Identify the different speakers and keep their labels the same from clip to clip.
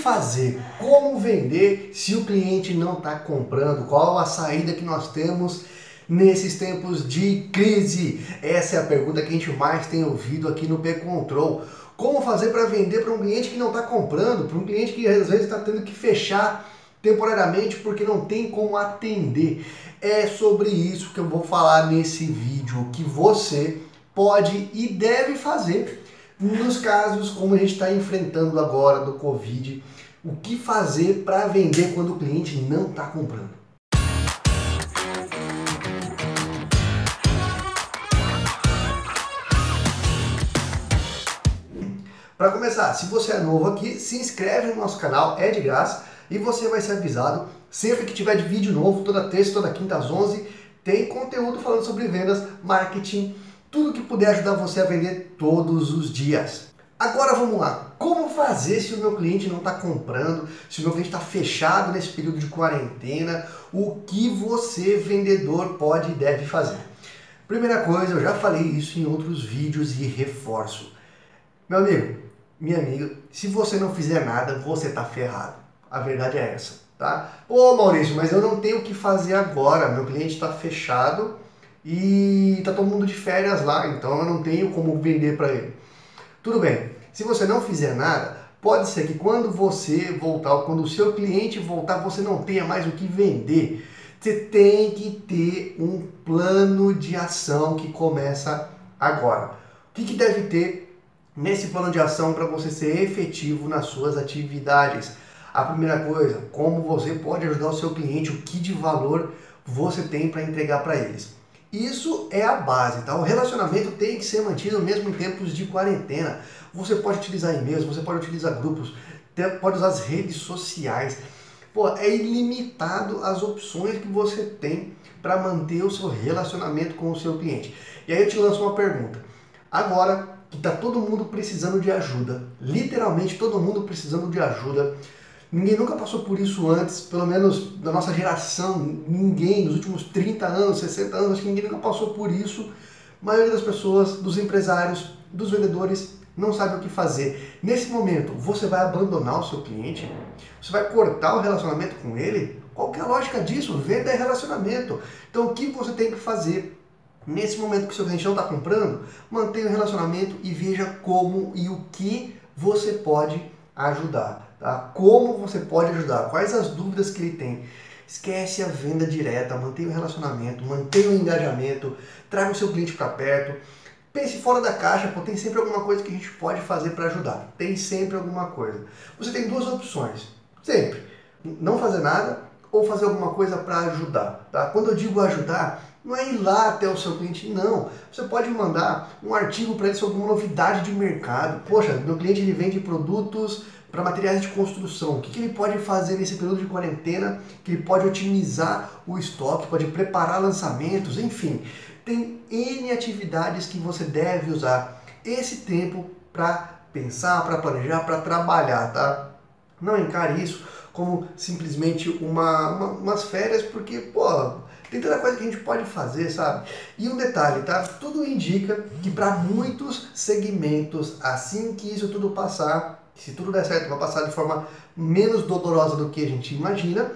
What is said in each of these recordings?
Speaker 1: fazer? Como vender se o cliente não está comprando? Qual a saída que nós temos nesses tempos de crise? Essa é a pergunta que a gente mais tem ouvido aqui no P-Control. Como fazer para vender para um cliente que não está comprando? Para um cliente que às vezes está tendo que fechar temporariamente porque não tem como atender. É sobre isso que eu vou falar nesse vídeo, que você pode e deve fazer nos casos como a gente está enfrentando agora do Covid, o que fazer para vender quando o cliente não está comprando. Para começar, se você é novo aqui, se inscreve no nosso canal, é de graça e você vai ser avisado sempre que tiver de vídeo novo, toda terça, toda quinta às 11, tem conteúdo falando sobre vendas, marketing, tudo que puder ajudar você a vender todos os dias. Agora vamos lá, como fazer se o meu cliente não está comprando, se o meu cliente está fechado nesse período de quarentena, o que você vendedor pode e deve fazer? Primeira coisa, eu já falei isso em outros vídeos e reforço. Meu amigo, minha amiga, se você não fizer nada, você está ferrado. A verdade é essa, tá? Ô Maurício, mas eu não tenho o que fazer agora, meu cliente está fechado, e tá todo mundo de férias lá, então eu não tenho como vender para ele. Tudo bem, se você não fizer nada, pode ser que quando você voltar, ou quando o seu cliente voltar, você não tenha mais o que vender. Você tem que ter um plano de ação que começa agora. O que, que deve ter nesse plano de ação para você ser efetivo nas suas atividades? A primeira coisa, como você pode ajudar o seu cliente, o que de valor você tem para entregar para eles. Isso é a base, tá? O relacionamento tem que ser mantido mesmo em tempos de quarentena. Você pode utilizar e-mails, você pode utilizar grupos, pode usar as redes sociais. Pô, é ilimitado as opções que você tem para manter o seu relacionamento com o seu cliente. E aí eu te lanço uma pergunta. Agora que está todo mundo precisando de ajuda, literalmente todo mundo precisando de ajuda, Ninguém nunca passou por isso antes, pelo menos da nossa geração, ninguém, nos últimos 30 anos, 60 anos, acho que ninguém nunca passou por isso. A maioria das pessoas, dos empresários, dos vendedores, não sabe o que fazer. Nesse momento, você vai abandonar o seu cliente? Você vai cortar o relacionamento com ele? Qual é a lógica disso? Venda é relacionamento. Então, o que você tem que fazer nesse momento que o seu cliente não está comprando? Mantenha o relacionamento e veja como e o que você pode ajudar. Tá? Como você pode ajudar? Quais as dúvidas que ele tem? Esquece a venda direta, mantenha o relacionamento, mantenha o engajamento, traga o seu cliente para perto. Pense fora da caixa, porque tem sempre alguma coisa que a gente pode fazer para ajudar. Tem sempre alguma coisa. Você tem duas opções, sempre. Não fazer nada ou fazer alguma coisa para ajudar. Tá? Quando eu digo ajudar, não é ir lá até o seu cliente, não. Você pode mandar um artigo para ele sobre uma novidade de mercado. Poxa, meu cliente ele vende produtos para materiais de construção. O que, que ele pode fazer nesse período de quarentena? Que ele pode otimizar o estoque, pode preparar lançamentos, enfim. Tem N atividades que você deve usar esse tempo para pensar, para planejar, para trabalhar, tá? Não encare isso como simplesmente uma, uma, umas férias, porque, pô, tem tanta coisa que a gente pode fazer, sabe? E um detalhe, tá? Tudo indica que para muitos segmentos, assim que isso tudo passar, se tudo der certo, vai passar de forma menos dolorosa do que a gente imagina.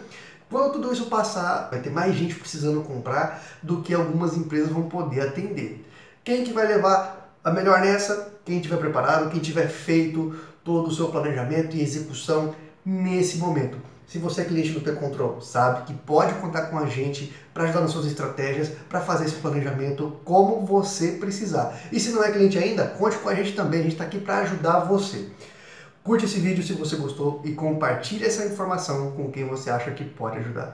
Speaker 1: Quando tudo isso passar, vai ter mais gente precisando comprar do que algumas empresas vão poder atender. Quem que vai levar a melhor nessa? Quem tiver preparado, quem tiver feito todo o seu planejamento e execução nesse momento. Se você é cliente do P-Control, sabe que pode contar com a gente para ajudar nas suas estratégias, para fazer esse planejamento como você precisar. E se não é cliente ainda, conte com a gente também, a gente está aqui para ajudar você. Curte esse vídeo se você gostou e compartilhe essa informação com quem você acha que pode ajudar.